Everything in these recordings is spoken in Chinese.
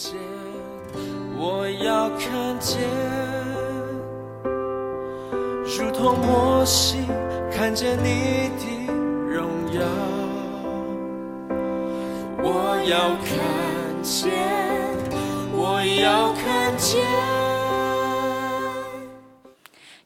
见，我要看见，如同摩西看见你的荣耀。我要看见，我要看见。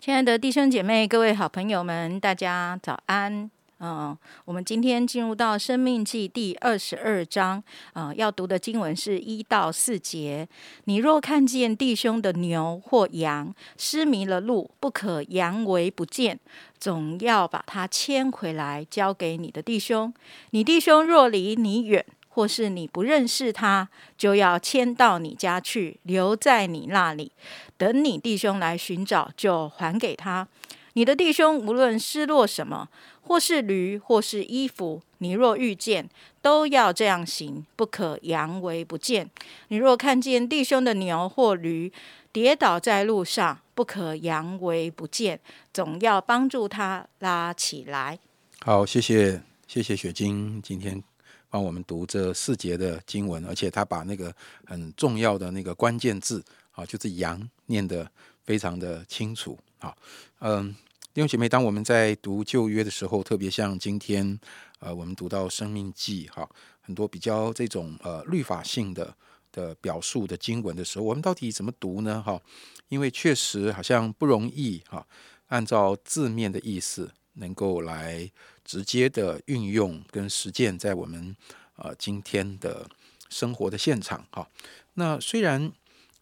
亲爱的弟兄姐妹、各位好朋友们，大家早安。嗯，我们今天进入到《生命记》第二十二章，啊，要读的经文是一到四节。你若看见弟兄的牛或羊失迷了路，不可扬为不见，总要把它牵回来，交给你的弟兄。你弟兄若离你远，或是你不认识他，就要牵到你家去，留在你那里，等你弟兄来寻找，就还给他。你的弟兄无论失落什么，或是驴，或是衣服，你若遇见，都要这样行，不可扬为不见。你若看见弟兄的牛或驴跌倒在路上，不可扬为不见，总要帮助他拉起来。好，谢谢谢谢雪晶今天帮我们读这四节的经文，而且他把那个很重要的那个关键字啊，就是“羊”念得非常的清楚。好，嗯。弟兄姐妹，当我们在读旧约的时候，特别像今天，呃，我们读到生命记哈，很多比较这种呃律法性的的表述的经文的时候，我们到底怎么读呢？哈，因为确实好像不容易哈，按照字面的意思，能够来直接的运用跟实践在我们呃今天的生活的现场哈。那虽然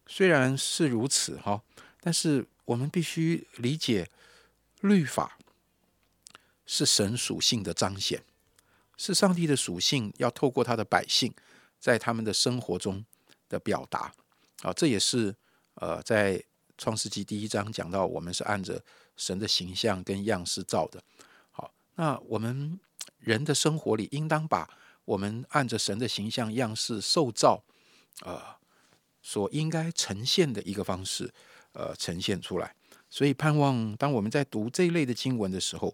虽然是如此哈，但是我们必须理解。律法是神属性的彰显，是上帝的属性，要透过他的百姓在他们的生活中的表达啊，这也是呃，在创世纪第一章讲到，我们是按着神的形象跟样式造的。好，那我们人的生活里，应当把我们按着神的形象样式受造，呃，所应该呈现的一个方式，呃，呈现出来。所以，盼望当我们在读这一类的经文的时候，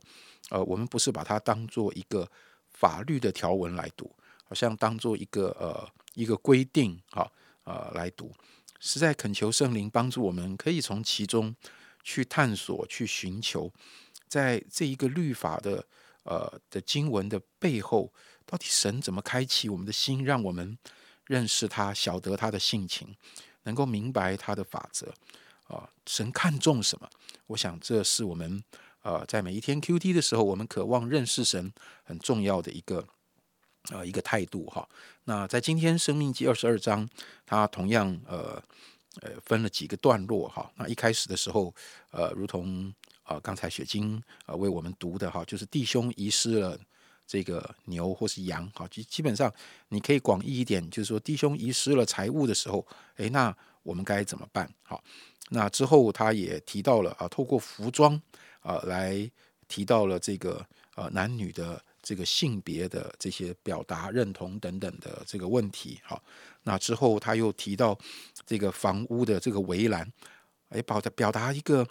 呃，我们不是把它当做一个法律的条文来读，好像当做一个呃一个规定，哈呃来读，实在恳求圣灵帮助我们，可以从其中去探索、去寻求，在这一个律法的呃的经文的背后，到底神怎么开启我们的心，让我们认识他、晓得他的性情，能够明白他的法则。啊，神看重什么？我想这是我们呃，在每一天 Q T 的时候，我们渴望认识神很重要的一个呃一个态度哈。那在今天生命记二十二章，它同样呃呃分了几个段落哈。那一开始的时候，呃，如同啊刚才雪晶呃为我们读的哈，就是弟兄遗失了这个牛或是羊哈，基基本上你可以广义一点，就是说弟兄遗失了财物的时候，诶，那我们该怎么办？好。那之后，他也提到了啊，透过服装啊来提到了这个呃男女的这个性别的这些表达认同等等的这个问题。好，那之后他又提到这个房屋的这个围栏，哎，表表达一个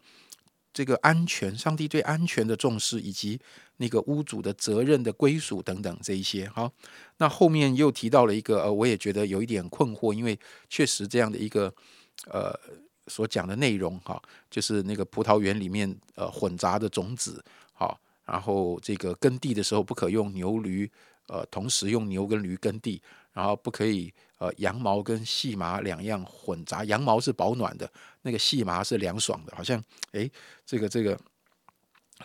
这个安全，上帝对安全的重视，以及那个屋主的责任的归属等等这一些。好，那后面又提到了一个呃，我也觉得有一点困惑，因为确实这样的一个呃。所讲的内容哈，就是那个葡萄园里面呃混杂的种子，好，然后这个耕地的时候不可用牛驴，呃，同时用牛跟驴耕地，然后不可以呃羊毛跟细麻两样混杂，羊毛是保暖的，那个细麻是凉爽的，好像诶，这个这个。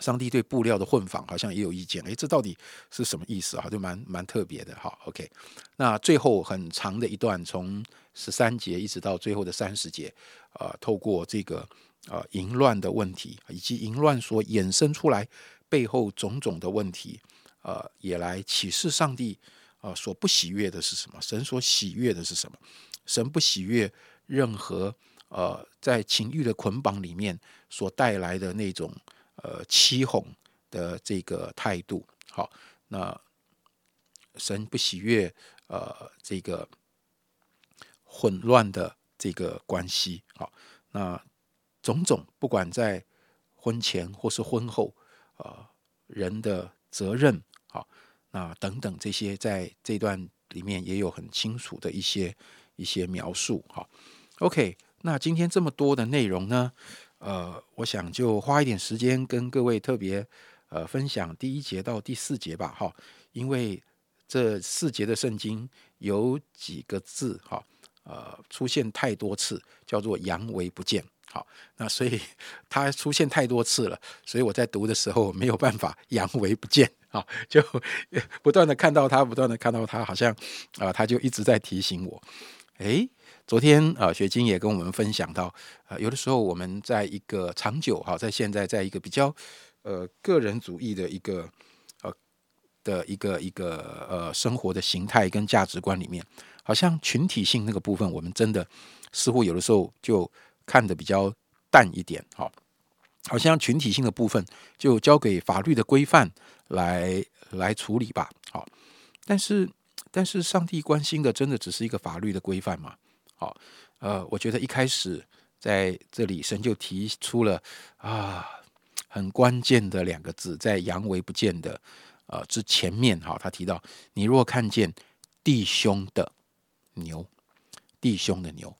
上帝对布料的混纺好像也有意见，诶，这到底是什么意思啊？就蛮蛮特别的。好，OK，那最后很长的一段，从十三节一直到最后的三十节，呃，透过这个呃淫乱的问题，以及淫乱所衍生出来背后种种的问题，呃，也来启示上帝啊所不喜悦的是什么？神所喜悦的是什么？神不喜悦任何呃在情欲的捆绑里面所带来的那种。呃，欺哄的这个态度，好，那神不喜悦呃这个混乱的这个关系，好，那种种不管在婚前或是婚后，呃，人的责任，好，那等等这些，在这段里面也有很清楚的一些一些描述。好，OK，那今天这么多的内容呢，呃，我想就花一点时间跟各位特别呃分享第一节到第四节吧。哈，因为这四节的圣经有几个字，哈，呃，出现太多次，叫做阳痿不见。好，那所以 它出现太多次了，所以我在读的时候没有办法阳痿不见好，就 不断的看到它，不断的看到它，好像啊，他就一直在提醒我。诶，昨天啊，雪晶也跟我们分享到，啊，有的时候我们在一个长久哈，在现在在一个比较呃个人主义的一个呃的一个一个呃生活的形态跟价值观里面，好像群体性那个部分，我们真的似乎有的时候就。看的比较淡一点，好，好像群体性的部分就交给法律的规范来来处理吧，好，但是但是上帝关心的真的只是一个法律的规范嘛？好，呃，我觉得一开始在这里神就提出了啊很关键的两个字，在扬为不见的呃之前面，哈，他提到你若看见弟兄的牛，弟兄的牛，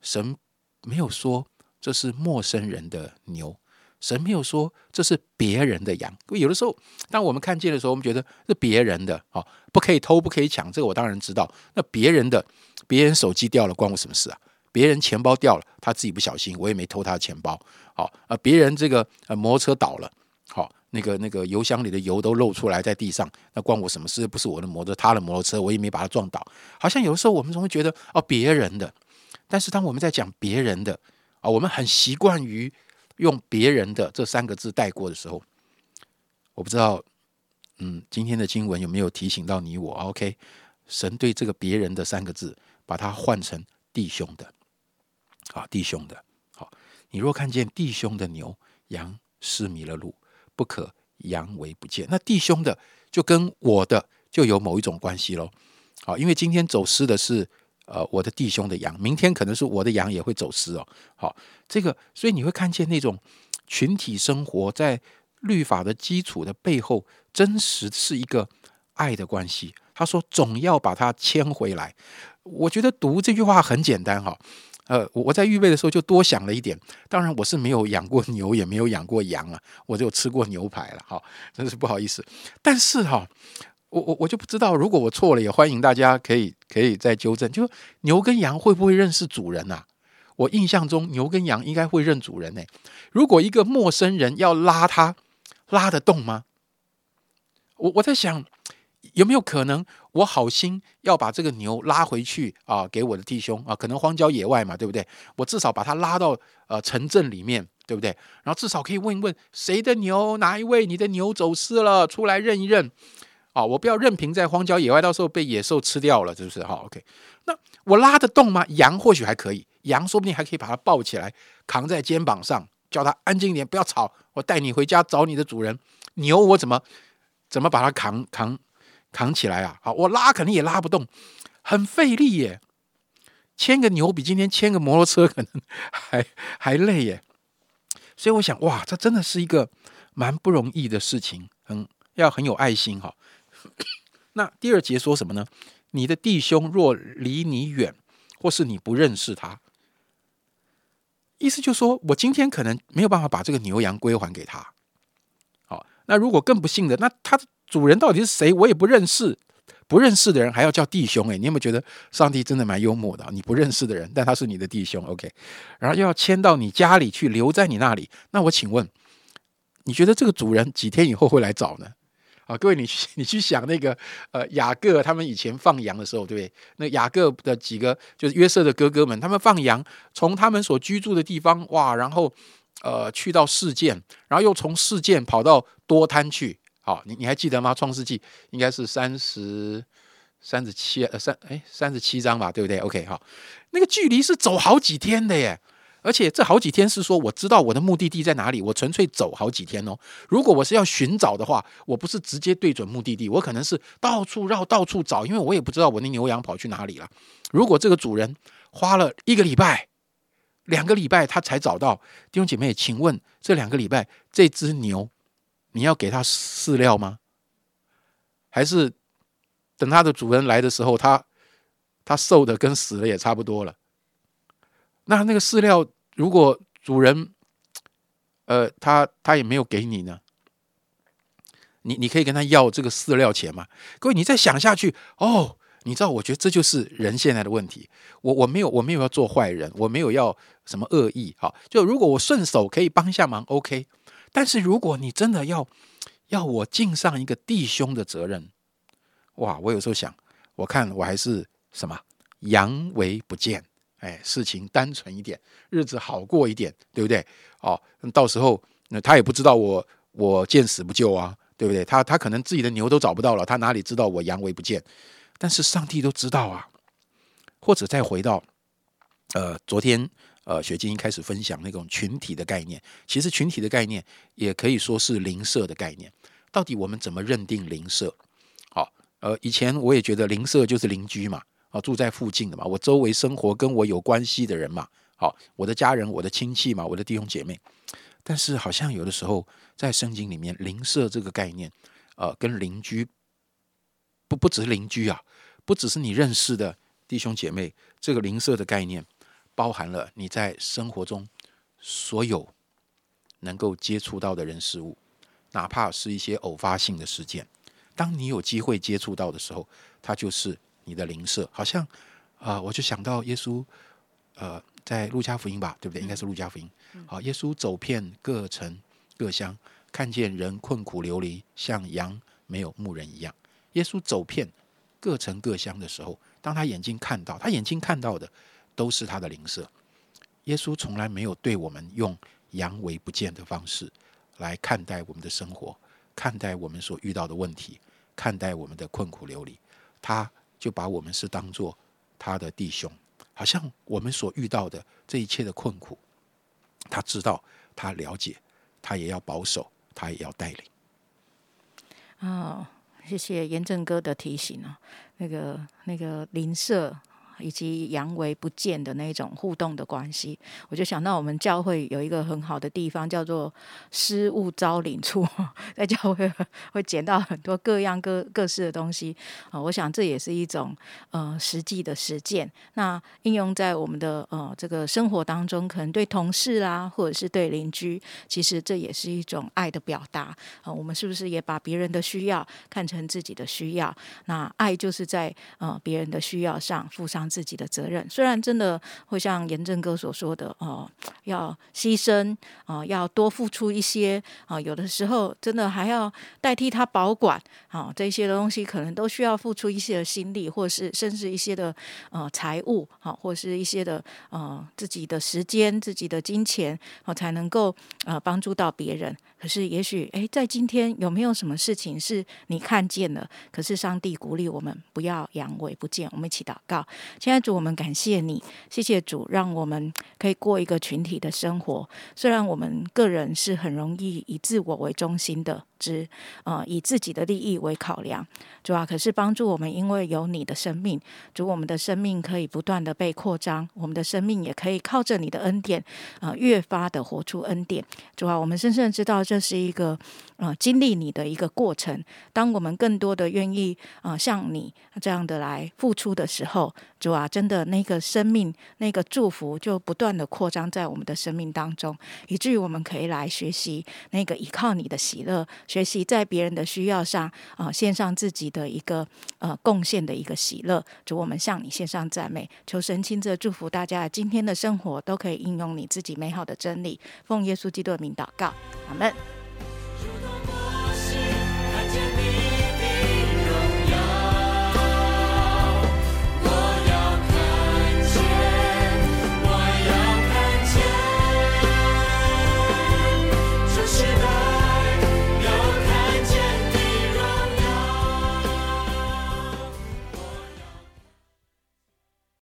神。没有说这是陌生人的牛，神没有说这是别人的羊。有的时候，当我们看见的时候，我们觉得是别人的，哦，不可以偷，不可以抢，这个我当然知道。那别人的，别人手机掉了，关我什么事啊？别人钱包掉了，他自己不小心，我也没偷他的钱包。好，啊，别人这个呃摩托车倒了，好，那个那个油箱里的油都漏出来在地上，那关我什么事？不是我的摩托，他的摩托车，我也没把他撞倒。好像有的时候我们总会觉得，哦，别人的。但是当我们在讲别人的啊，我们很习惯于用别人的这三个字带过的时候，我不知道，嗯，今天的经文有没有提醒到你我？OK，神对这个别人的三个字，把它换成弟兄的，啊，弟兄的，好，你若看见弟兄的牛羊失迷了路，不可扬为不见。那弟兄的就跟我的就有某一种关系喽，好，因为今天走失的是。呃，我的弟兄的羊，明天可能是我的羊也会走失哦。好，这个，所以你会看见那种群体生活在律法的基础的背后，真实是一个爱的关系。他说，总要把它牵回来。我觉得读这句话很简单哈。呃，我我在预备的时候就多想了一点。当然，我是没有养过牛，也没有养过羊啊，我就吃过牛排了。哈，真是不好意思。但是哈。我我我就不知道，如果我错了，也欢迎大家可以可以再纠正。就牛跟羊会不会认识主人呐？我印象中牛跟羊应该会认主人呢。如果一个陌生人要拉它，拉得动吗？我我在想，有没有可能我好心要把这个牛拉回去啊，给我的弟兄啊？可能荒郊野外嘛，对不对？我至少把它拉到呃城镇里面，对不对？然后至少可以问一问谁的牛，哪一位你的牛走失了，出来认一认。啊，我不要任凭在荒郊野外，到时候被野兽吃掉了，是不是？哈，OK，那我拉得动吗？羊或许还可以，羊说不定还可以把它抱起来，扛在肩膀上，叫它安静一点，不要吵，我带你回家找你的主人。牛我怎么怎么把它扛扛扛起来啊？好，我拉肯定也拉不动，很费力耶。牵个牛比今天牵个摩托车可能 还还累耶。所以我想，哇，这真的是一个蛮不容易的事情，很要很有爱心哈。那第二节说什么呢？你的弟兄若离你远，或是你不认识他，意思就是说我今天可能没有办法把这个牛羊归还给他。好，那如果更不幸的，那他主人到底是谁？我也不认识，不认识的人还要叫弟兄？哎，你有没有觉得上帝真的蛮幽默的？你不认识的人，但他是你的弟兄，OK，然后又要迁到你家里去，留在你那里。那我请问，你觉得这个主人几天以后会来找呢？啊，各位，你去 你去想那个呃雅各他们以前放羊的时候，对不对？那雅各的几个就是约瑟的哥哥们，他们放羊，从他们所居住的地方哇，然后呃去到事件，然后又从事件跑到多滩去。好，你你还记得吗？创世纪应该是三十三十七呃三哎三十七章吧，对不对？OK，好，那个距离是走好几天的耶。而且这好几天是说，我知道我的目的地在哪里，我纯粹走好几天哦。如果我是要寻找的话，我不是直接对准目的地，我可能是到处绕、到处找，因为我也不知道我那牛羊跑去哪里了。如果这个主人花了一个礼拜、两个礼拜，他才找到弟兄姐妹，请问这两个礼拜这只牛，你要给它饲料吗？还是等它的主人来的时候，它？他瘦的跟死了也差不多了。那那个饲料，如果主人，呃，他他也没有给你呢，你你可以跟他要这个饲料钱吗？各位，你再想下去哦，你知道，我觉得这就是人现在的问题。我我没有我没有要做坏人，我没有要什么恶意，好，就如果我顺手可以帮一下忙，OK。但是如果你真的要要我尽上一个弟兄的责任，哇，我有时候想，我看我还是什么阳为不见，哎，事情单纯一点，日子好过一点，对不对？哦，到时候那他也不知道我我见死不救啊，对不对？他他可能自己的牛都找不到了，他哪里知道我阳为不见？但是上帝都知道啊。或者再回到呃昨天呃雪晶开始分享那种群体的概念，其实群体的概念也可以说是邻舍的概念。到底我们怎么认定邻舍？好，呃，以前我也觉得邻舍就是邻居嘛，啊，住在附近的嘛，我周围生活跟我有关系的人嘛。好，我的家人、我的亲戚嘛，我的弟兄姐妹。但是好像有的时候在圣经里面，邻舍这个概念，呃，跟邻居不不只是邻居啊，不只是你认识的弟兄姐妹，这个邻舍的概念包含了你在生活中所有能够接触到的人事物，哪怕是一些偶发性的事件，当你有机会接触到的时候，它就是你的灵舍。好像啊，我就想到耶稣，呃。在路加福音吧，对不对？应该是路加福音。好，耶稣走遍各城各乡，看见人困苦流离，像羊没有牧人一样。耶稣走遍各城各乡的时候，当他眼睛看到，他眼睛看到的都是他的灵舍。耶稣从来没有对我们用阳为不见的方式来看待我们的生活，看待我们所遇到的问题，看待我们的困苦流离。他就把我们是当做他的弟兄。好像我们所遇到的这一切的困苦，他知道，他了解，他也要保守，他也要带领。哦，谢谢严正哥的提醒啊，那个那个邻舍。以及阳为不见的那种互动的关系，我就想到我们教会有一个很好的地方，叫做失物招领处，在教会会捡到很多各样各各式的东西啊。我想这也是一种呃实际的实践。那应用在我们的呃这个生活当中，可能对同事啦，或者是对邻居，其实这也是一种爱的表达啊。我们是不是也把别人的需要看成自己的需要？那爱就是在呃别人的需要上附上。自己的责任，虽然真的会像严正哥所说的哦，要牺牲啊，要多付出一些啊，有的时候真的还要代替他保管啊，这些东西可能都需要付出一些的心力，或是甚至一些的呃财物啊，或是一些的呃自己的时间、自己的金钱啊，才能够呃帮助到别人。可是也许诶，在今天有没有什么事情是你看见了？可是上帝鼓励我们不要阳痿不见，我们一起祷告。现在主，我们感谢你，谢谢主，让我们可以过一个群体的生活。虽然我们个人是很容易以自我为中心的。之呃，以自己的利益为考量，主啊，可是帮助我们，因为有你的生命，主，我们的生命可以不断的被扩张，我们的生命也可以靠着你的恩典，呃，越发的活出恩典。主啊，我们深深知道这是一个呃经历你的一个过程。当我们更多的愿意呃像你这样的来付出的时候，主啊，真的那个生命那个祝福就不断的扩张在我们的生命当中，以至于我们可以来学习那个依靠你的喜乐。学习在别人的需要上啊，献上自己的一个呃贡献的一个喜乐，主我们向你献上赞美，求神亲自祝福大家今天的生活都可以应用你自己美好的真理，奉耶稣基督的名祷告，阿门。